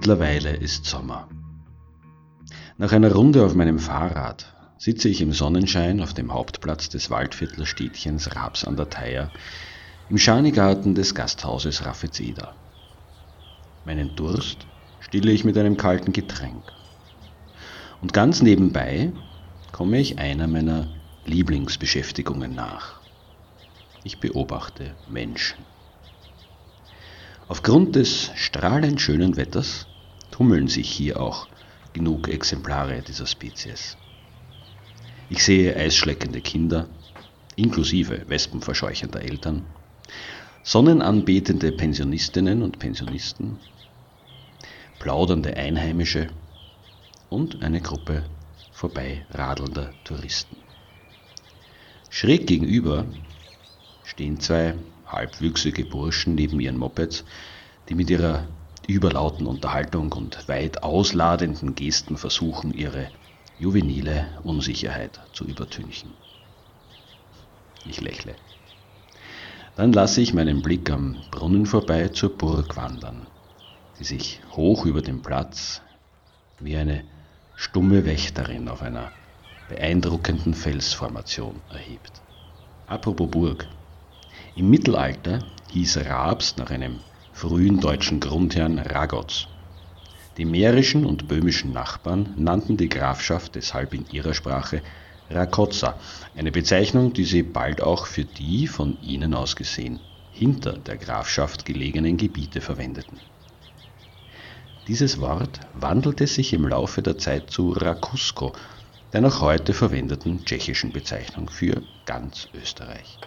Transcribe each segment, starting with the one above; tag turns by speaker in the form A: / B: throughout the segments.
A: Mittlerweile ist Sommer. Nach einer Runde auf meinem Fahrrad sitze ich im Sonnenschein auf dem Hauptplatz des Waldviertlerstädtchens Raps an der Theier im Schanigarten des Gasthauses Raffezeder. Meinen Durst stille ich mit einem kalten Getränk. Und ganz nebenbei komme ich einer meiner Lieblingsbeschäftigungen nach. Ich beobachte Menschen. Aufgrund des strahlend schönen Wetters tummeln sich hier auch genug Exemplare dieser Spezies. Ich sehe eisschleckende Kinder, inklusive wespenverscheuchender Eltern, sonnenanbetende Pensionistinnen und Pensionisten, plaudernde Einheimische und eine Gruppe vorbeiradelnder Touristen. Schräg gegenüber stehen zwei halbwüchsige Burschen neben ihren Mopeds, die mit ihrer überlauten Unterhaltung und weit ausladenden Gesten versuchen, ihre juvenile Unsicherheit zu übertünchen. Ich lächle. Dann lasse ich meinen Blick am Brunnen vorbei zur Burg wandern, die sich hoch über dem Platz wie eine stumme Wächterin auf einer beeindruckenden Felsformation erhebt. Apropos Burg. Im Mittelalter hieß Rabs nach einem frühen deutschen Grundherrn Ragotz. Die mährischen und böhmischen Nachbarn nannten die Grafschaft deshalb in ihrer Sprache Rakotza, eine Bezeichnung, die sie bald auch für die von ihnen aus gesehen hinter der Grafschaft gelegenen Gebiete verwendeten. Dieses Wort wandelte sich im Laufe der Zeit zu Rakusko, der noch heute verwendeten tschechischen Bezeichnung für ganz Österreich.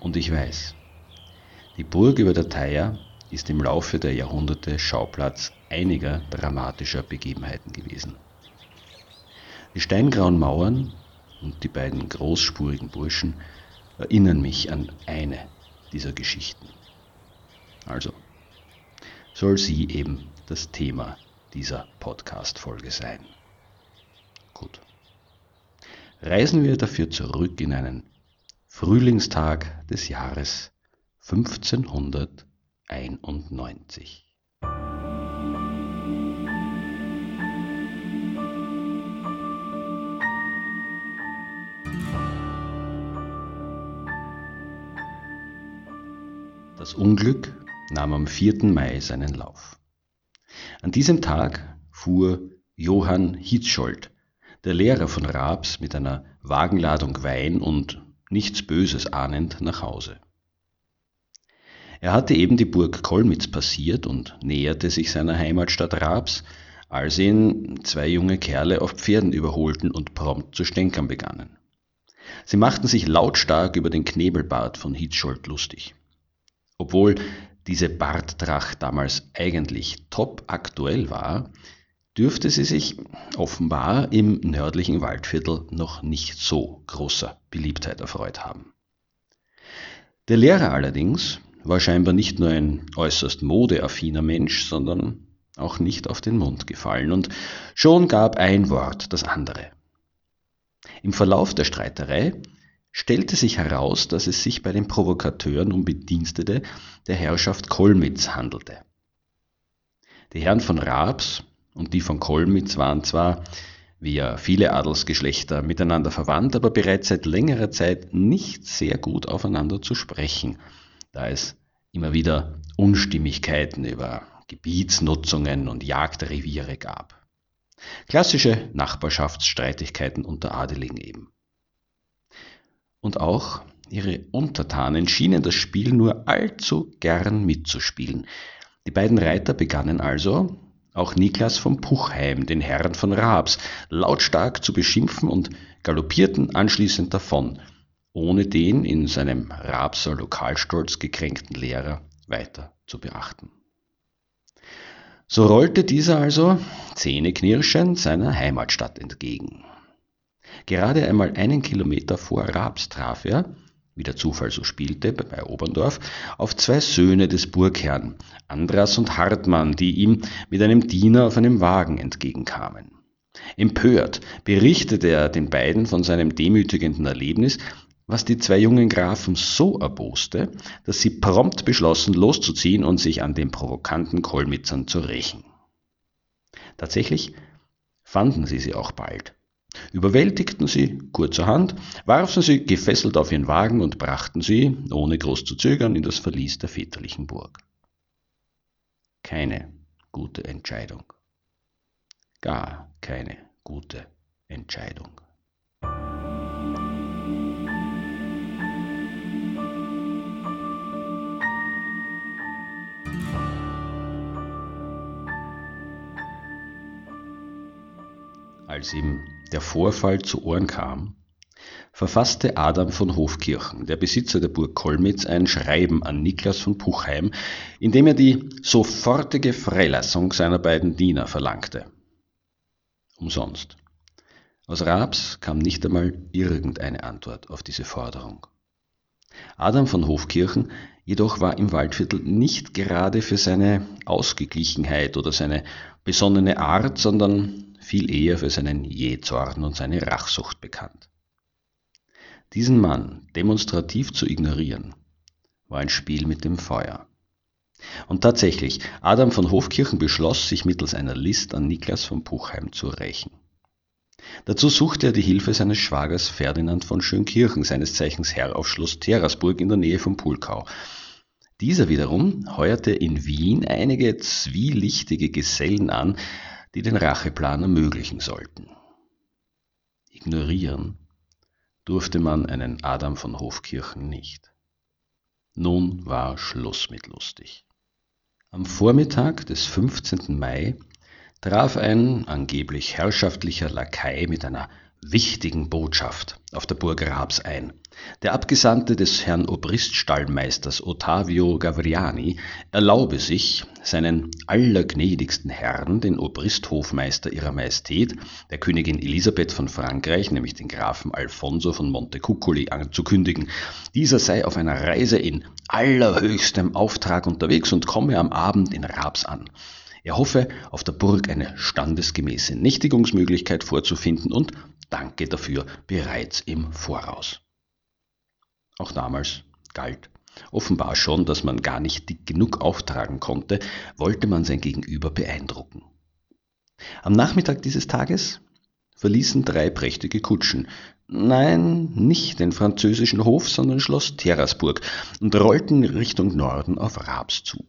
A: Und ich weiß, die Burg über der Theier ist im Laufe der Jahrhunderte Schauplatz einiger dramatischer Begebenheiten gewesen. Die steingrauen Mauern und die beiden großspurigen Burschen erinnern mich an eine dieser Geschichten. Also soll sie eben das Thema dieser Podcast-Folge sein. Gut. Reisen wir dafür zurück in einen Frühlingstag des Jahres 1591. Das Unglück nahm am 4. Mai seinen Lauf. An diesem Tag fuhr Johann Hitzschold, der Lehrer von Raabs, mit einer Wagenladung Wein und nichts Böses ahnend nach Hause. Er hatte eben die Burg Kolmitz passiert und näherte sich seiner Heimatstadt Raabs, als ihn zwei junge Kerle auf Pferden überholten und prompt zu stänkern begannen. Sie machten sich lautstark über den Knebelbart von Hitzschold lustig. Obwohl diese Barttracht damals eigentlich top aktuell war, dürfte sie sich offenbar im nördlichen Waldviertel noch nicht so großer Beliebtheit erfreut haben. Der Lehrer allerdings war scheinbar nicht nur ein äußerst modeaffiner Mensch, sondern auch nicht auf den Mund gefallen, und schon gab ein Wort das andere. Im Verlauf der Streiterei stellte sich heraus, dass es sich bei den Provokateuren um Bedienstete der Herrschaft Kolmitz handelte. Die Herren von Raabs und die von Kolmitz waren zwar, wie ja viele Adelsgeschlechter, miteinander verwandt, aber bereits seit längerer Zeit nicht sehr gut aufeinander zu sprechen, da es immer wieder Unstimmigkeiten über Gebietsnutzungen und Jagdreviere gab. Klassische Nachbarschaftsstreitigkeiten unter Adeligen eben. Und auch ihre Untertanen schienen das Spiel nur allzu gern mitzuspielen. Die beiden Reiter begannen also, auch Niklas von Puchheim, den Herrn von Raabs, lautstark zu beschimpfen und galoppierten anschließend davon, ohne den in seinem Raabser Lokalstolz gekränkten Lehrer weiter zu beachten. So rollte dieser also, zähneknirschend, seiner Heimatstadt entgegen. Gerade einmal einen Kilometer vor Raabs traf er, wie der Zufall so spielte, bei Oberndorf, auf zwei Söhne des Burgherrn, Andras und Hartmann, die ihm mit einem Diener auf einem Wagen entgegenkamen. Empört berichtete er den beiden von seinem demütigenden Erlebnis, was die zwei jungen Grafen so erboste, dass sie prompt beschlossen, loszuziehen und sich an den provokanten Kolmitzern zu rächen. Tatsächlich fanden sie sie auch bald überwältigten sie kurzerhand, warfen sie gefesselt auf ihren Wagen und brachten sie, ohne groß zu zögern, in das Verlies der väterlichen Burg. Keine gute Entscheidung. Gar keine gute Entscheidung. Als ihm der Vorfall zu Ohren kam, verfasste Adam von Hofkirchen, der Besitzer der Burg Kolmitz, ein Schreiben an Niklas von Puchheim, in dem er die sofortige Freilassung seiner beiden Diener verlangte. Umsonst. Aus Raabs kam nicht einmal irgendeine Antwort auf diese Forderung. Adam von Hofkirchen jedoch war im Waldviertel nicht gerade für seine Ausgeglichenheit oder seine besonnene Art, sondern viel eher für seinen Jähzorn und seine Rachsucht bekannt. Diesen Mann demonstrativ zu ignorieren, war ein Spiel mit dem Feuer. Und tatsächlich, Adam von Hofkirchen beschloss, sich mittels einer List an Niklas von Puchheim zu rächen. Dazu suchte er die Hilfe seines Schwagers Ferdinand von Schönkirchen, seines Zeichens Herr auf Schloss Terasburg in der Nähe von Pulkau. Dieser wiederum heuerte in Wien einige zwielichtige Gesellen an, die den Racheplan ermöglichen sollten. Ignorieren durfte man einen Adam von Hofkirchen nicht. Nun war Schluss mit lustig. Am Vormittag des 15. Mai traf ein angeblich herrschaftlicher Lakai mit einer wichtigen Botschaft auf der Burg Rabs ein. Der Abgesandte des Herrn Obriststallmeisters Ottavio Gavriani erlaube sich, seinen allergnädigsten Herrn, den Obristhofmeister ihrer Majestät, der Königin Elisabeth von Frankreich, nämlich den Grafen Alfonso von Montecuccoli, anzukündigen. Dieser sei auf einer Reise in allerhöchstem Auftrag unterwegs und komme am Abend in Rabs an. Er hoffe, auf der Burg eine standesgemäße Nächtigungsmöglichkeit vorzufinden und danke dafür bereits im Voraus. Auch damals galt offenbar schon, dass man gar nicht dick genug auftragen konnte, wollte man sein Gegenüber beeindrucken. Am Nachmittag dieses Tages verließen drei prächtige Kutschen, nein, nicht den französischen Hof, sondern Schloss Terasburg und rollten Richtung Norden auf Rabs zu.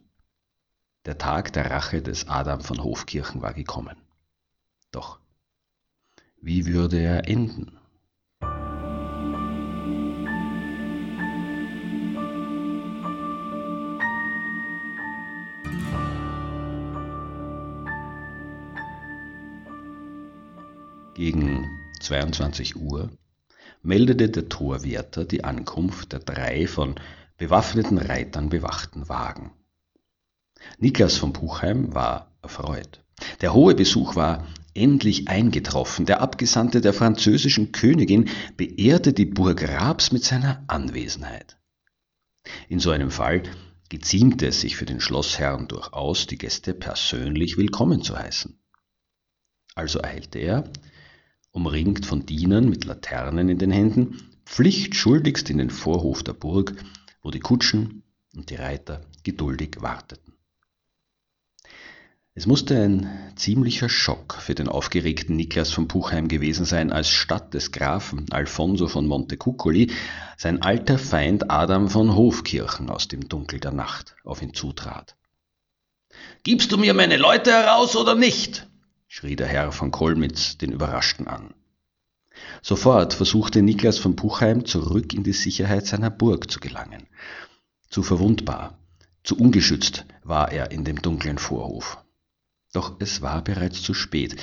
A: Der Tag der Rache des Adam von Hofkirchen war gekommen. Doch wie würde er enden? Gegen 22 Uhr meldete der Torwärter die Ankunft der drei von bewaffneten Reitern bewachten Wagen. Niklas von Buchheim war erfreut. Der hohe Besuch war endlich eingetroffen. Der Abgesandte der französischen Königin beehrte die Burg Rabs mit seiner Anwesenheit. In so einem Fall geziemte es sich für den Schlossherrn durchaus, die Gäste persönlich willkommen zu heißen. Also eilte er, umringt von Dienern mit Laternen in den Händen, pflichtschuldigst in den Vorhof der Burg, wo die Kutschen und die Reiter geduldig warteten. Es musste ein ziemlicher Schock für den aufgeregten Niklas von Puchheim gewesen sein, als statt des Grafen Alfonso von Montecuccoli sein alter Feind Adam von Hofkirchen aus dem Dunkel der Nacht auf ihn zutrat. Gibst du mir meine Leute heraus oder nicht? schrie der Herr von Kolmitz den Überraschten an. Sofort versuchte Niklas von Puchheim zurück in die Sicherheit seiner Burg zu gelangen. Zu verwundbar, zu ungeschützt war er in dem dunklen Vorhof. Doch es war bereits zu spät.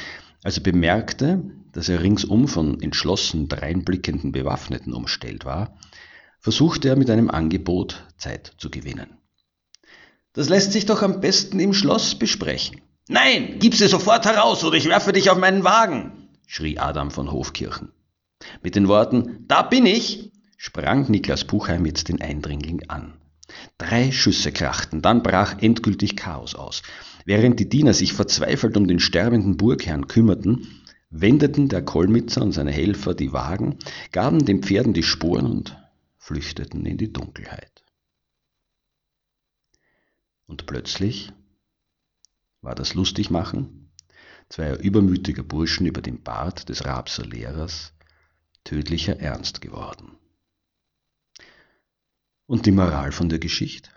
A: Als er bemerkte, dass er ringsum von entschlossen dreinblickenden Bewaffneten umstellt war, versuchte er mit einem Angebot Zeit zu gewinnen. Das lässt sich doch am besten im Schloss besprechen. Nein, gib sie sofort heraus oder ich werfe dich auf meinen Wagen, schrie Adam von Hofkirchen. Mit den Worten Da bin ich, sprang Niklas Buchheim mit den Eindringling an. Drei Schüsse krachten, dann brach endgültig Chaos aus. Während die Diener sich verzweifelt um den sterbenden Burgherrn kümmerten, wendeten der Kolmitzer und seine Helfer die Wagen, gaben den Pferden die Sporen und flüchteten in die Dunkelheit. Und plötzlich war das Lustigmachen zweier übermütiger Burschen über dem Bart des Rabser Lehrers tödlicher Ernst geworden. Und die Moral von der Geschichte?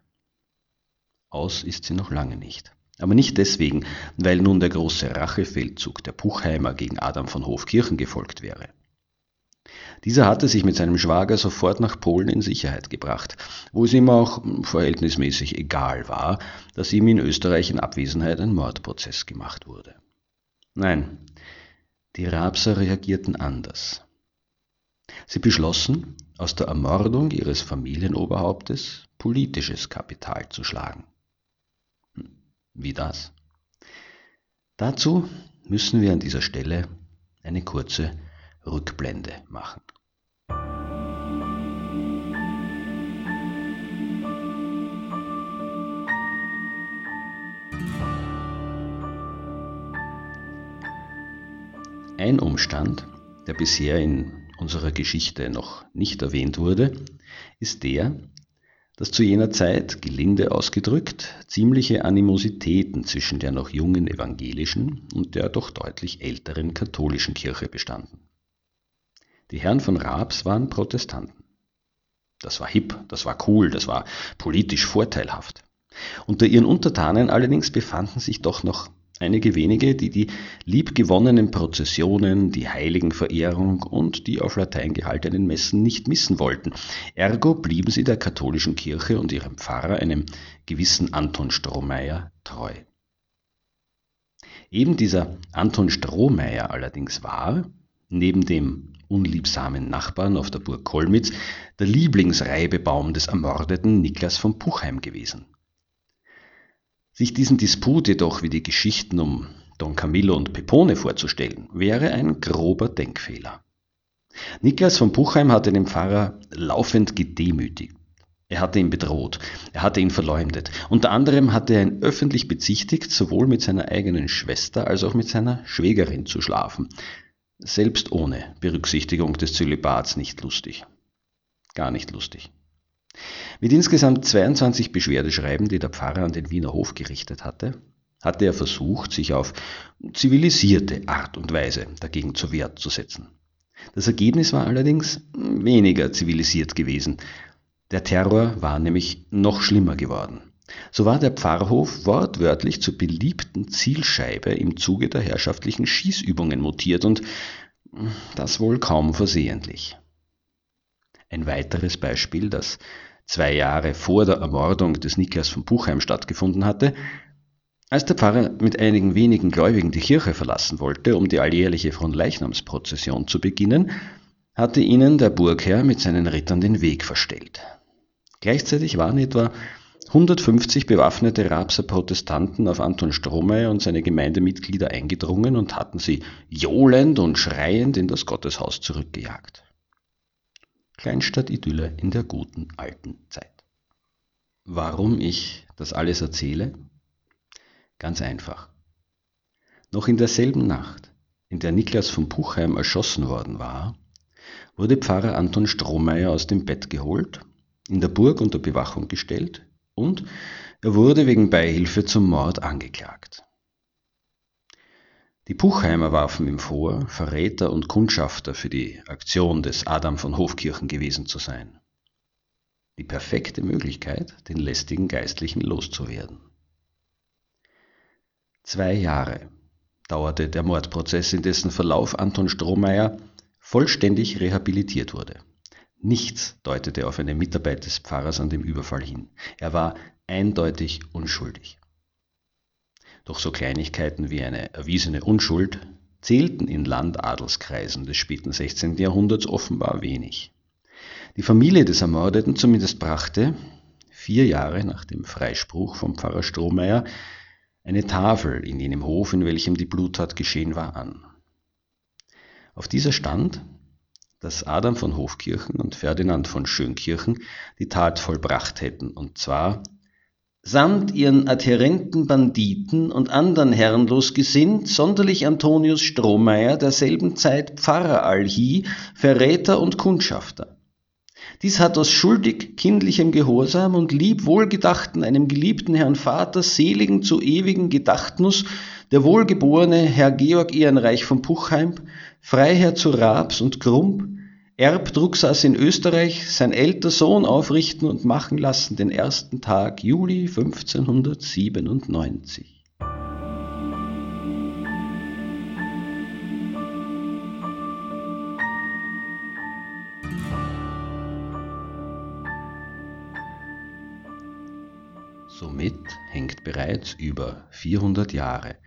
A: Aus ist sie noch lange nicht. Aber nicht deswegen, weil nun der große Rachefeldzug der Puchheimer gegen Adam von Hofkirchen gefolgt wäre. Dieser hatte sich mit seinem Schwager sofort nach Polen in Sicherheit gebracht, wo es ihm auch verhältnismäßig egal war, dass ihm in Österreich in Abwesenheit ein Mordprozess gemacht wurde. Nein, die Rabser reagierten anders. Sie beschlossen, aus der Ermordung ihres Familienoberhauptes politisches Kapital zu schlagen. Wie das? Dazu müssen wir an dieser Stelle eine kurze Rückblende machen. Ein Umstand, der bisher in unserer Geschichte noch nicht erwähnt wurde, ist der, dass zu jener Zeit, gelinde ausgedrückt, ziemliche Animositäten zwischen der noch jungen evangelischen und der doch deutlich älteren katholischen Kirche bestanden. Die Herren von Raabs waren Protestanten. Das war hip, das war cool, das war politisch vorteilhaft. Unter ihren Untertanen allerdings befanden sich doch noch einige wenige, die die liebgewonnenen Prozessionen, die Heiligenverehrung und die auf Latein gehaltenen Messen nicht missen wollten. Ergo blieben sie der katholischen Kirche und ihrem Pfarrer, einem gewissen Anton Strohmeier, treu. Eben dieser Anton Strohmeier allerdings war, neben dem unliebsamen Nachbarn auf der Burg Kolmitz, der Lieblingsreibebaum des ermordeten Niklas von Puchheim gewesen. Sich diesen Disput jedoch wie die Geschichten um Don Camillo und Pepone vorzustellen, wäre ein grober Denkfehler. Niklas von Buchheim hatte den Pfarrer laufend gedemütigt. Er hatte ihn bedroht, er hatte ihn verleumdet. Unter anderem hatte er ihn öffentlich bezichtigt, sowohl mit seiner eigenen Schwester als auch mit seiner Schwägerin zu schlafen. Selbst ohne Berücksichtigung des Zölibats nicht lustig. Gar nicht lustig. Mit insgesamt 22 Beschwerdeschreiben, die der Pfarrer an den Wiener Hof gerichtet hatte, hatte er versucht, sich auf zivilisierte Art und Weise dagegen zur Wehr zu setzen. Das Ergebnis war allerdings weniger zivilisiert gewesen. Der Terror war nämlich noch schlimmer geworden. So war der Pfarrhof wortwörtlich zur beliebten Zielscheibe im Zuge der herrschaftlichen Schießübungen mutiert und das wohl kaum versehentlich. Ein weiteres Beispiel, das zwei Jahre vor der Ermordung des Niklas von Buchheim stattgefunden hatte, als der Pfarrer mit einigen wenigen Gläubigen die Kirche verlassen wollte, um die alljährliche Fronleichnamsprozession zu beginnen, hatte ihnen der Burgherr mit seinen Rittern den Weg verstellt. Gleichzeitig waren etwa 150 bewaffnete Rapser Protestanten auf Anton Strohmeier und seine Gemeindemitglieder eingedrungen und hatten sie johlend und schreiend in das Gotteshaus zurückgejagt. Kleinstadt-Idylle in der guten alten Zeit. Warum ich das alles erzähle? Ganz einfach. Noch in derselben Nacht, in der Niklas von Puchheim erschossen worden war, wurde Pfarrer Anton Strohmeier aus dem Bett geholt, in der Burg unter Bewachung gestellt und er wurde wegen Beihilfe zum Mord angeklagt. Die Puchheimer warfen ihm vor, Verräter und Kundschafter für die Aktion des Adam von Hofkirchen gewesen zu sein. Die perfekte Möglichkeit, den lästigen Geistlichen loszuwerden. Zwei Jahre dauerte der Mordprozess, in dessen Verlauf Anton Strohmeier vollständig rehabilitiert wurde. Nichts deutete auf eine Mitarbeit des Pfarrers an dem Überfall hin. Er war eindeutig unschuldig. Doch so Kleinigkeiten wie eine erwiesene Unschuld zählten in Landadelskreisen des späten 16. Jahrhunderts offenbar wenig. Die Familie des Ermordeten zumindest brachte, vier Jahre nach dem Freispruch vom Pfarrer Strohmeier, eine Tafel in jenem Hof, in welchem die Bluttat geschehen war, an. Auf dieser stand, dass Adam von Hofkirchen und Ferdinand von Schönkirchen die Tat vollbracht hätten, und zwar samt ihren adhärenten Banditen und andern herrenlos gesinnt, sonderlich Antonius Strohmeier, derselben Zeit Pfarrer allhie, Verräter und Kundschafter. Dies hat aus schuldig kindlichem Gehorsam und lieb wohlgedachten einem geliebten Herrn Vater seligen zu ewigen Gedachtnuss der wohlgeborene Herr Georg Ehrenreich von Puchheim, Freiherr zu Raps und Grump, Erbdrucksaß in Österreich, sein älter Sohn aufrichten und machen lassen den ersten Tag Juli 1597. Somit hängt bereits über 400 Jahre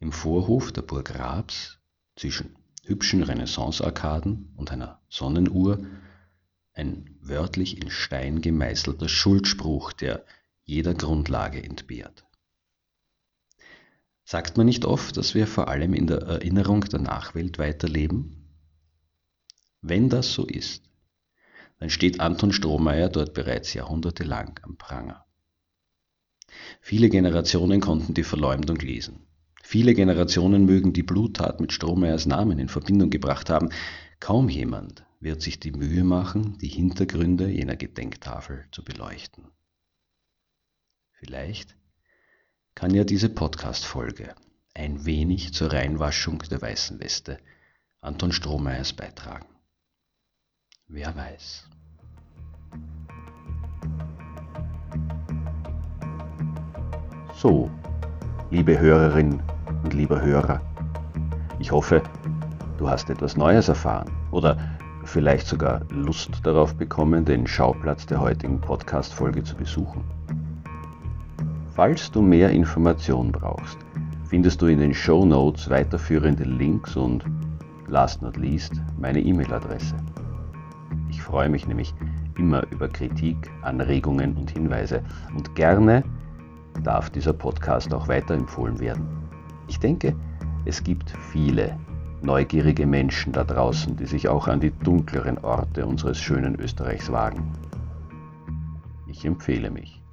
A: im Vorhof der Burg Raps zwischen hübschen Renaissance-Arkaden und einer Sonnenuhr ein wörtlich in Stein gemeißelter Schuldspruch, der jeder Grundlage entbehrt. Sagt man nicht oft, dass wir vor allem in der Erinnerung der Nachwelt weiterleben? Wenn das so ist, dann steht Anton Strohmeier dort bereits jahrhundertelang am Pranger. Viele Generationen konnten die Verleumdung lesen. Viele Generationen mögen die Bluttat mit Strohmeyers Namen in Verbindung gebracht haben. Kaum jemand wird sich die Mühe machen, die Hintergründe jener Gedenktafel zu beleuchten. Vielleicht kann ja diese Podcast-Folge ein wenig zur Reinwaschung der weißen Weste Anton Strohmeyers beitragen. Wer weiß. So, liebe Hörerin und lieber Hörer. Ich hoffe, du hast etwas Neues erfahren oder vielleicht sogar Lust darauf bekommen, den Schauplatz der heutigen Podcast-Folge zu besuchen. Falls du mehr Informationen brauchst, findest du in den Show Notes weiterführende Links und, last not least, meine E-Mail-Adresse. Ich freue mich nämlich immer über Kritik, Anregungen und Hinweise und gerne darf dieser Podcast auch weiterempfohlen werden. Ich denke, es gibt viele neugierige Menschen da draußen, die sich auch an die dunkleren Orte unseres schönen Österreichs wagen. Ich empfehle mich.